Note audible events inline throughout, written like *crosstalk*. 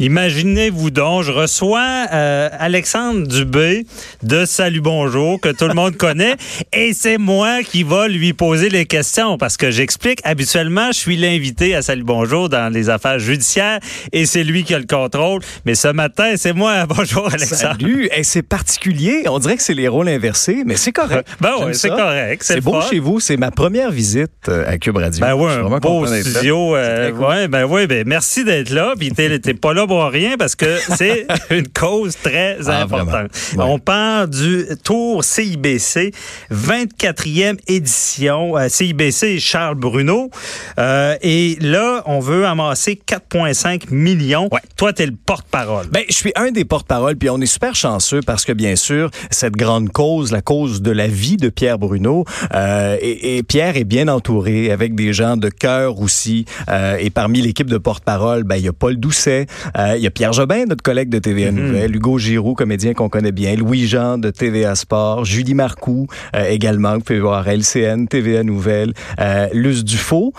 Imaginez-vous donc, je reçois euh, Alexandre Dubé de Salut Bonjour, que tout le monde connaît, *laughs* et c'est moi qui va lui poser les questions, parce que j'explique, habituellement, je suis l'invité à Salut Bonjour dans les affaires judiciaires, et c'est lui qui a le contrôle, mais ce matin, c'est moi. *laughs* Bonjour Alexandre. Salut, hey, c'est particulier, on dirait que c'est les rôles inversés, mais c'est correct. *laughs* Ben oui, c'est correct. C'est beau fun. chez vous, c'est ma première visite euh, à Cube Radio. Ben oui, un beau studio. euh, cool. ouais, ben oui, ben merci d'être là. Puis t'es pas là rien parce que c'est *laughs* une cause très Ah, importante. Ouais. On parle du Tour CIBC, 24e édition. Euh, CIBC Charles Bruno. Euh, et là, on veut amasser 4,5 millions. Ouais. Toi, t'es le porte-parole. Ben, je suis un des porte-parole, puis on est super chanceux parce que, bien sûr, cette grande cause, la cause de la vie de Pierre Bruno, euh, et, et Pierre est bien entouré avec des gens de cœur aussi. Euh, et parmi l'équipe de porte-parole, ben, il y a Paul Doucet, euh, il y a Pierre Jobin, notre collègue de TVA Nouvelle, Hugo Giroux, comédien qu'on connaît bien, Louis-Jean de TVA Sport, Julie Marcoux euh, également, vous pouvez voir LCN, TVA Nouvelle, euh, Luce Dufaux.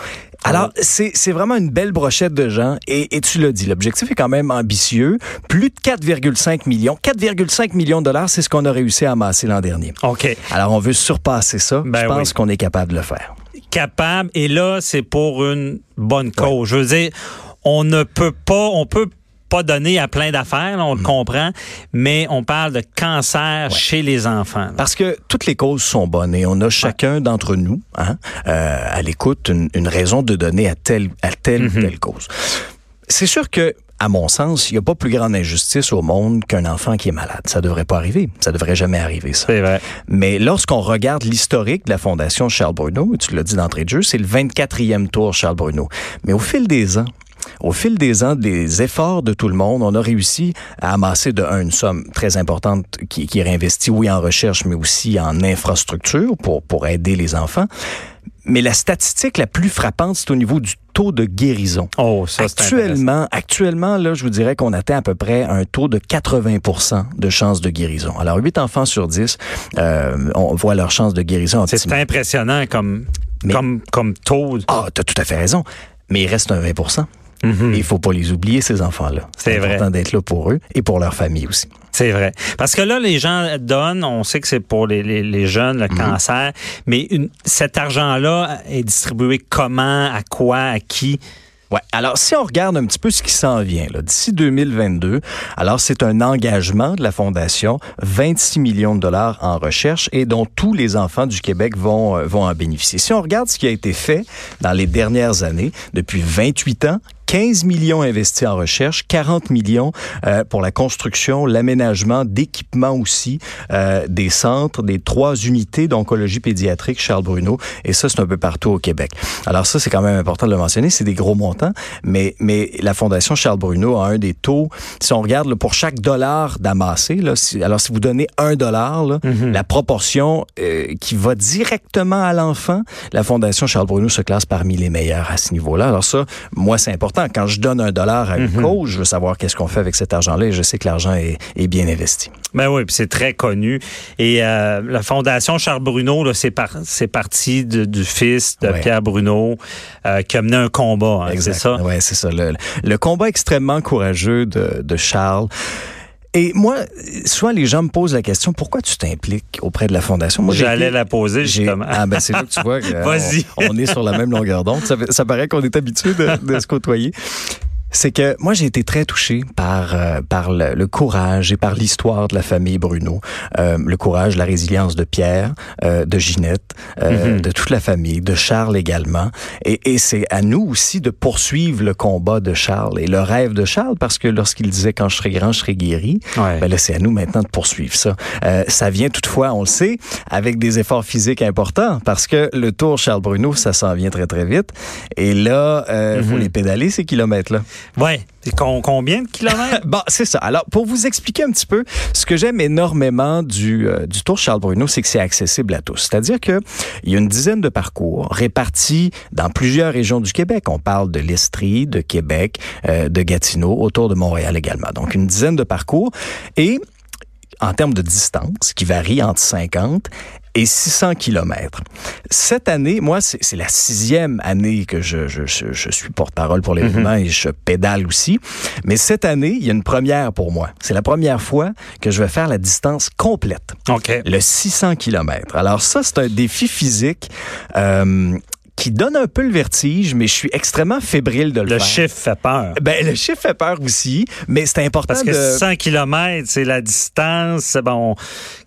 Alors, c'est vraiment une belle brochette de gens et, et tu l'as dit, l'objectif est quand même ambitieux. Plus de 4,5 millions. 4,5 millions de dollars, c'est ce qu'on a réussi à amasser l'an dernier. OK. Alors, on veut surpasser ça. Ben Je pense oui. qu'on est capable de le faire. capable. Et là, c'est pour une bonne cause. Je veux dire, on ne peut pas, on peut pas donner à plein d'affaires, on le comprend, mais on parle de cancer chez les enfants. là. Parce que toutes les causes sont bonnes et on a chacun d'entre nous, hein, euh, à l'écoute, une, une raison de donner à telle, à telle ou telle cause. C'est sûr que, à mon sens, il n'y a pas plus grande injustice au monde qu'un enfant qui est malade. Ça devrait pas arriver. Ça devrait jamais arriver, ça. C'est vrai. Mais lorsqu'on regarde l'historique de la Fondation Charles Bruno, tu l'as dit d'entrée de jeu, c'est le 24e tour Charles Bruno. Mais au fil des ans, au fil des ans, des efforts de tout le monde, on a réussi à amasser de un, une somme très importante qui, qui est réinvestie, oui, en recherche, mais aussi en infrastructure pour, pour aider les enfants. Mais la statistique la plus frappante, c'est au niveau du taux de guérison. Oh, ça. Actuellement, actuellement, là, je vous dirais qu'on atteint à peu près un taux de 80% de chances de guérison. Alors, 8 enfants sur 10, euh, on voit leur chance de guérison C'est impressionnant comme, Mais- comme, comme taux. Ah, t'as tout à fait raison. Mais il reste un 20 Mhm. Et il faut pas les oublier, ces enfants-là. C'est vrai. important d'être là pour eux et pour leur famille aussi. C'est vrai. Parce que là, les gens donnent, on sait que c'est pour les, les, les jeunes, le cancer, mais une, cet argent-là est distribué comment, à quoi, à qui? Ouais. Alors, si on regarde un petit peu ce qui s'en vient, là, d'ici 2022, alors c'est un engagement de la Fondation, 26 millions de dollars en recherche et dont tous les enfants du Québec vont, euh, vont en bénéficier. Si on regarde ce qui a été fait dans les dernières années, depuis 28 ans, 15 millions investis en recherche, 40 millions euh, pour la construction, l'aménagement d'équipements aussi, euh, des centres, des trois unités d'oncologie pédiatrique Charles Bruno, et ça c'est un peu partout au Québec. Alors ça c'est quand même important de le mentionner, c'est des gros montants, mais mais la Fondation Charles Bruno a un des taux. Si on regarde là, pour chaque dollar d'amassé, là, si, alors si vous donnez un dollar, là, la proportion euh, qui va directement à l'enfant, la Fondation Charles Bruno se classe parmi les meilleurs à ce niveau-là. Alors ça, moi c'est important. Quand je donne un dollar à une cause, je veux savoir qu'est-ce qu'on fait avec cet argent-là et je sais que l'argent est, est bien investi. Ben oui, puis c'est très connu. Et euh, la Fondation Charles Bruno, c'est par, c'est parti de- du fils de Ouais. Pierre Bruno euh, qui a mené un combat, hein, c'est ça? Ouais, c'est ça. Le, le combat extrêmement courageux de, de Charles. Et moi, souvent les gens me posent la question pourquoi tu t'impliques auprès de la fondation? Moi, J'allais la poser, justement. Ah ben c'est là que tu vois *laughs* Vas-y. on, on est sur la même longueur d'onde. Ça, paraît qu'on est habitué de, de se côtoyer. C'est que moi j'ai été très touché par euh, par le, le courage et par l'histoire de la famille Bruno, euh, le courage, la résilience de Pierre, euh, de Ginette, euh, de toute la famille, de Charles également. Et, et c'est à nous aussi de poursuivre le combat de Charles et le rêve de Charles parce que lorsqu'il disait quand je serai grand, je serai guéri, Ouais. ben là c'est à nous maintenant de poursuivre ça. Euh, ça vient toutefois, on le sait, avec des efforts physiques importants parce que le Tour Charles Bruno, ça s'en vient très très vite. Et là, euh, faut les pédaler ces kilomètres là. Con- combien de kilomètres? *laughs* Bon, c'est ça. Alors, pour vous expliquer un petit peu, ce que j'aime énormément du, euh, du Tour Charles Bruno, c'est que c'est accessible à tous. C'est-à-dire que il y a une dizaine de parcours répartis dans plusieurs régions du Québec. On parle de l'Estrie, de Québec, euh, de Gatineau, autour de Montréal également. Donc, une dizaine de parcours. Et en termes de distance, qui varie entre 50 et 600 kilomètres. Cette année, moi, c'est la sixième année que je, je, je, je suis porte-parole pour l'événement et je pédale aussi. Mais cette année, il y a une première pour moi. C'est la première fois que je vais faire la distance complète OK. le 600 km. Alors ça, c'est un défi physique euh, qui donne un peu le vertige, mais je suis extrêmement fébrile de le, Le faire. chiffre fait peur. Ben, le chiffre fait peur aussi, mais c'est important Parce que de... 100 km, c'est la distance. Bon,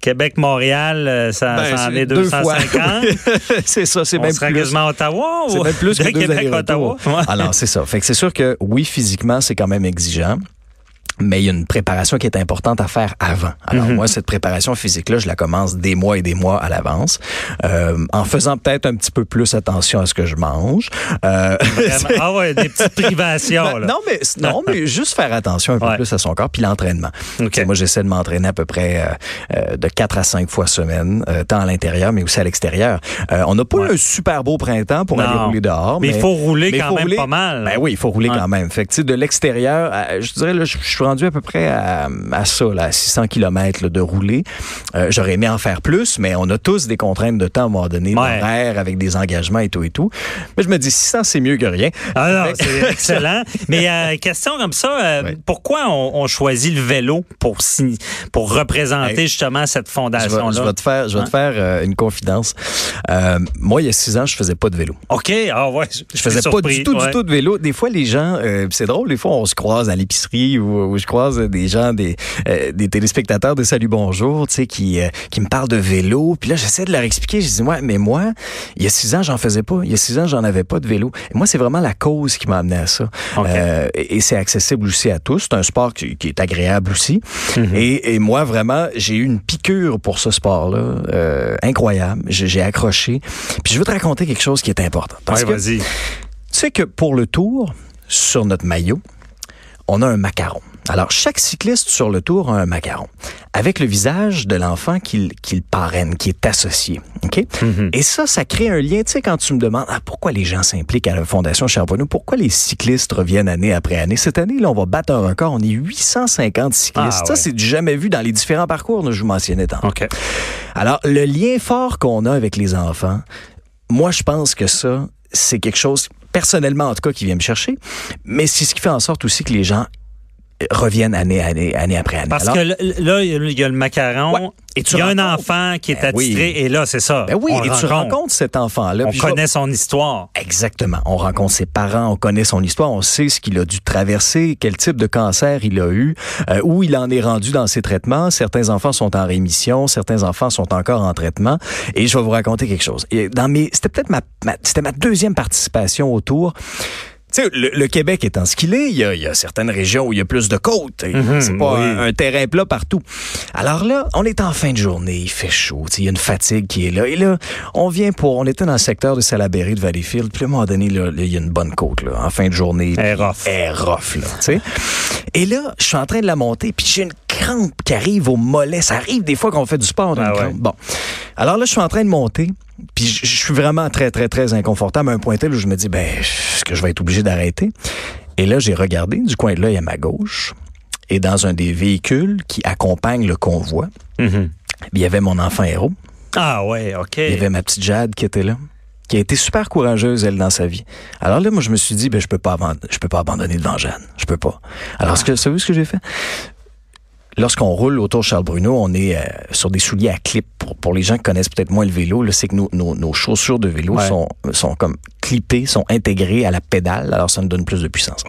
Québec-Montréal, euh, ça, Ben, ça en c'est est deux fois. 250. *laughs* c'est ça, c'est même plus. quasiment Ottawa C'est ou même plus de que deux Québec à allers-retours. Ottawa? Ouais. Alors, c'est ça. Fait que c'est sûr que oui, physiquement, c'est quand même exigeant. Mais il y a une préparation qui est importante à faire avant. Alors Mhm. moi, cette préparation physique-là, je la commence des mois et des mois à l'avance, euh, en faisant peut-être un petit peu plus attention à ce que je mange. Euh. *laughs* Ah ouais, des petites privations. Ben, là. non, mais non, mais juste faire attention un peu Ouais. plus à son corps, puis l'entraînement. OK. Tu sais, Moi, j'essaie de m'entraîner à peu près euh, euh, de 4 à 5 fois semaine, euh, tant à l'intérieur, mais aussi à l'extérieur. Euh, on n'a pas Ouais. eu un super beau printemps pour Non. aller rouler dehors. Mais il faut rouler mais quand faut même rouler- pas mal. Ben oui, il faut rouler Ouais. quand même. Fait que, de l'extérieur, je dirais, là, je suis rendu à peu près à, à ça, là, à 600 km de rouler. Euh, J'aurais aimé en faire plus, mais on a tous des contraintes de temps à un moment donné, Ouais. avec des engagements et tout et tout. Mais je me dis, 600, c'est mieux que rien. Ah non, c'est *laughs* excellent. Mais euh, question comme ça, euh, Ouais. pourquoi on, on choisit le vélo pour pour représenter Hey, justement cette Je fondation-là? je vais te faire, je vais Hein? te faire une confidence. Moi, il y a six ans, je faisais pas de vélo. OK, ah ouais. Je faisais pas du tout, du tout de vélo. Des fois, les gens, c'est drôle, des fois, on se croise à l'épicerie ou, ou je croise des gens, des, euh, des téléspectateurs de Salut Bonjour, tu sais, qui, euh, qui me parlent de vélo. Puis là, j'essaie de leur expliquer. Je dis, ouais, mais moi, il y a six ans, j'en faisais pas. Il y a six ans, j'en avais pas de vélo. Et moi, c'est vraiment la cause qui m'a amené à ça. Euh, et et c'est accessible aussi à tous. C'est un sport qui, qui est agréable aussi. Mhm. et, et moi, vraiment, j'ai eu une piqûre pour ce sport-là. incroyable. J'ai accroché. Puis je veux te raconter quelque chose qui est important. Parce Ouais, vas-y. tu sais que pour le tour, sur notre maillot, on a un macaron. Alors, chaque cycliste sur le tour a un macaron, avec le visage de l'enfant qu'il parraine, qui est associé. OK? Mhm. Et ça, ça crée un lien. Tu sais, quand tu me demandes ah, pourquoi les gens s'impliquent à la Fondation Charbonneau, pourquoi les cyclistes reviennent année après année? Cette année, là, on va battre un record. On est 850 cyclistes. Ah, Ça, ouais. c'est du jamais vu dans les différents parcours que je vous mentionnais tantôt. OK. Alors, le lien fort qu'on a avec les enfants, moi, je pense que ça, c'est quelque chose, personnellement, en tout cas, qui vient me chercher, mais c'est ce qui fait en sorte aussi que les gens reviennent année, année, année après année. Parce Alors, que là, il y a le- macaron, Ouais. Et tu il y a un enfant qui est Ben oui. attitré, et là, c'est ça. ben oui, on et tu rencontre. rencontres cet enfant-là. On je connaît son histoire. Exactement. On rencontre ses parents, on connaît son histoire, on sait ce qu'il a dû traverser, quel type de cancer il a eu, euh, où il en est rendu dans ses traitements. Certains enfants sont en rémission, certains enfants sont encore en traitement. Et je vais vous raconter quelque chose. Et dans mes, c'était peut-être ma, ma- c'était ma deuxième participation au tour. Tu sais, le, le Québec étant ce qu'il est, il y, a, il y a certaines régions où il y a plus de côtes. Et c'est pas oui. un, un terrain plat partout. Alors là, on est en fin de journée, il fait chaud, il y a une fatigue qui est là. Et là, on vient pour, on était dans le secteur de Salaberry de Valleyfield, puis à un moment donné, il y a une bonne côte, là, en fin de journée. Elle rough. Elle rough, là. Et là, je suis en train de la monter, puis j'ai une crampe qui arrive au mollet. Ça arrive des fois qu'on fait du sport, Ah une ouais. crampe. Bon. Alors là, je suis en train de monter, puis je je suis vraiment très, très, très inconfortable à un point tel où je me dis, ben, est-ce que je vais être obligé d'arrêter? Et là, j'ai regardé du coin de l'œil à ma gauche, et dans un des véhicules qui accompagnent le convoi, Mhm. il y avait mon enfant héros, Ah ouais, OK. il y avait ma petite Jade qui était là qui a été super courageuse elle dans sa vie. Alors là moi je me suis dit ben je peux pas je peux pas abandonner devant Jeanne, je peux pas. Alors ce que savez-vous ce que j'ai fait? Lorsqu'on roule autour de Charles Bruno, on est euh, sur des souliers à clip. Pour, pour les gens qui connaissent peut-être moins le vélo, c'est que nos, nos, nos chaussures de vélo Ouais. sont, sont comme clippées, sont intégrées à la pédale, alors ça nous donne plus de puissance.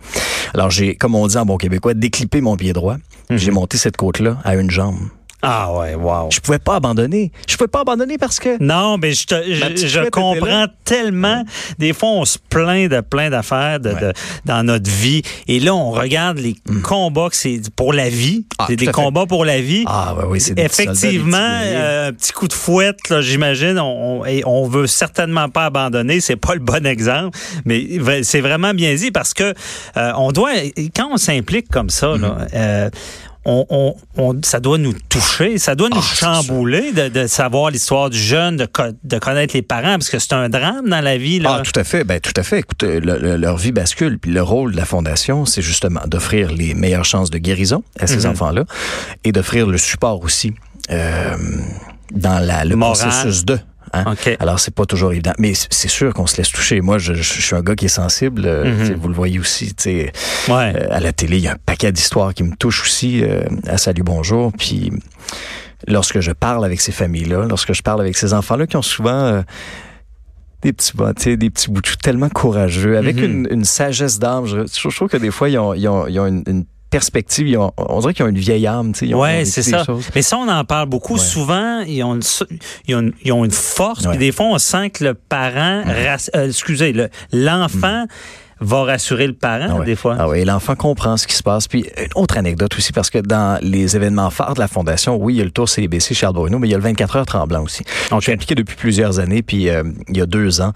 Alors j'ai, comme on dit en bon québécois, déclippé mon pied droit. Mhm. J'ai monté cette côte-là à une jambe. Ah ouais, wow. Je pouvais pas abandonner. Je pouvais pas abandonner parce que Non, mais je, te, je, comprends tellement. Des fois, on se plaint de plein d'affaires de, de- dans notre vie. Et là, on regarde les combats que c'est pour la vie. Ah, c'est des combats pour la vie. Ah, ouais, oui, c'est Effectivement, euh, un petit coup de fouette, là, j'imagine, on, on, et on veut certainement pas abandonner. C'est pas le bon exemple, mais c'est vraiment bien dit parce que euh, on doit, quand on s'implique comme ça, là, Mm-hmm. euh, on, on- on- ça doit nous toucher, ça doit nous Ah, chambouler de, de savoir l'histoire du jeune, de, co- de connaître les parents, parce que c'est un drame dans la vie. Là. Ah, tout à fait. Ben, tout à fait. Écoute, euh, le- le- leur vie bascule. Puis le rôle de la Fondation, c'est justement d'offrir les meilleures chances de guérison à ces Mhm. enfants-là et d'offrir le support aussi euh, dans la, le Moral. processus de. Hein? OK. Alors, c'est pas toujours évident. Mais c'est sûr qu'on se laisse toucher. Moi, je, je- je suis un gars qui est sensible. euh, Mhm. Vous le voyez aussi. tu sais, Ouais. euh, à la télé, il y a un paquet d'histoires qui me touchent aussi euh, à Salut Bonjour. Puis lorsque je parle avec ces familles-là, lorsque je parle avec ces enfants-là qui ont souvent euh, des petits bas, tu sais, des petits bouts tellement courageux, avec Mhm. une, une sagesse d'âme. Je, je trouve que des fois, ils ont, ils ont, ils ont une, une perspective, ils ont- on dirait qu'ils ont une vieille âme. tu sais, ils ont- Ouais, c'est ça. Mais ça, on en parle beaucoup. Ouais. Souvent, ils ont, une, ils, ont une, ils ont une force. Puis des fois, on sent que le parent, rass- euh, excusez, le- l'enfant va rassurer le parent, Ah ouais. des fois. Ah oui, l'enfant comprend ce qui se passe. Puis une autre anecdote aussi, parce que dans les événements phares de la Fondation, oui, il y a le Tour CBC Charles Bruno, mais il y a le 24 heures tremblant aussi. Je suis impliqué depuis plusieurs années, puis euh, il y a deux ans,